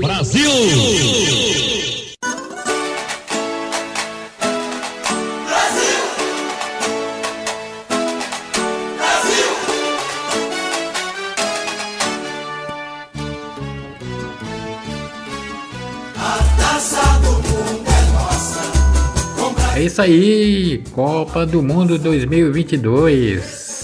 Brasil! É isso aí, Copa do Mundo 2022.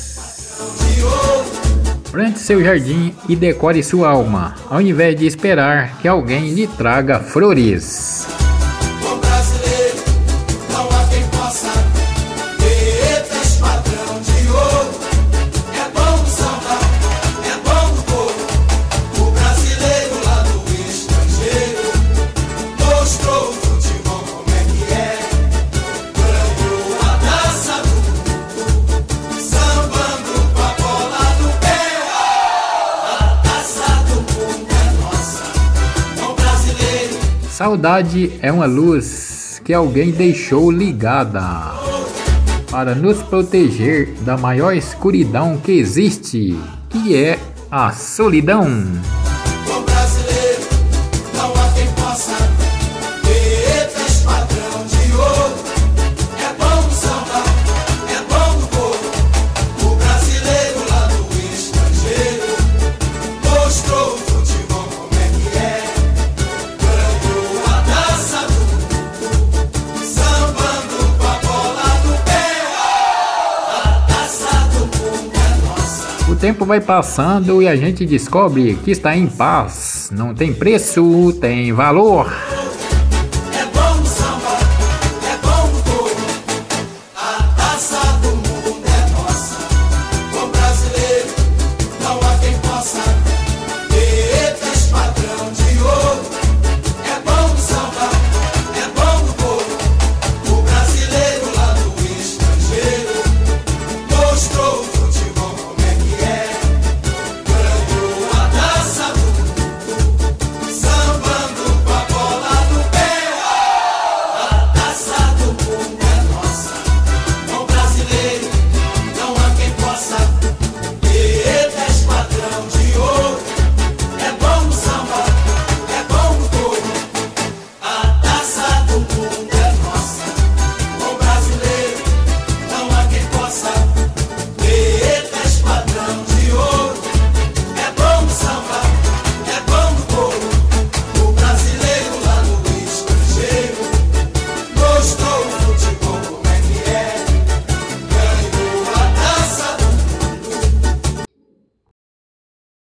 Plante seu jardim e decore sua alma, ao invés de esperar que alguém lhe traga flores. Saudade é uma luz que alguém deixou ligada para nos proteger da maior escuridão que existe, que é a solidão. O tempo vai passando e a gente descobre que está em paz. Não tem preço, tem valor.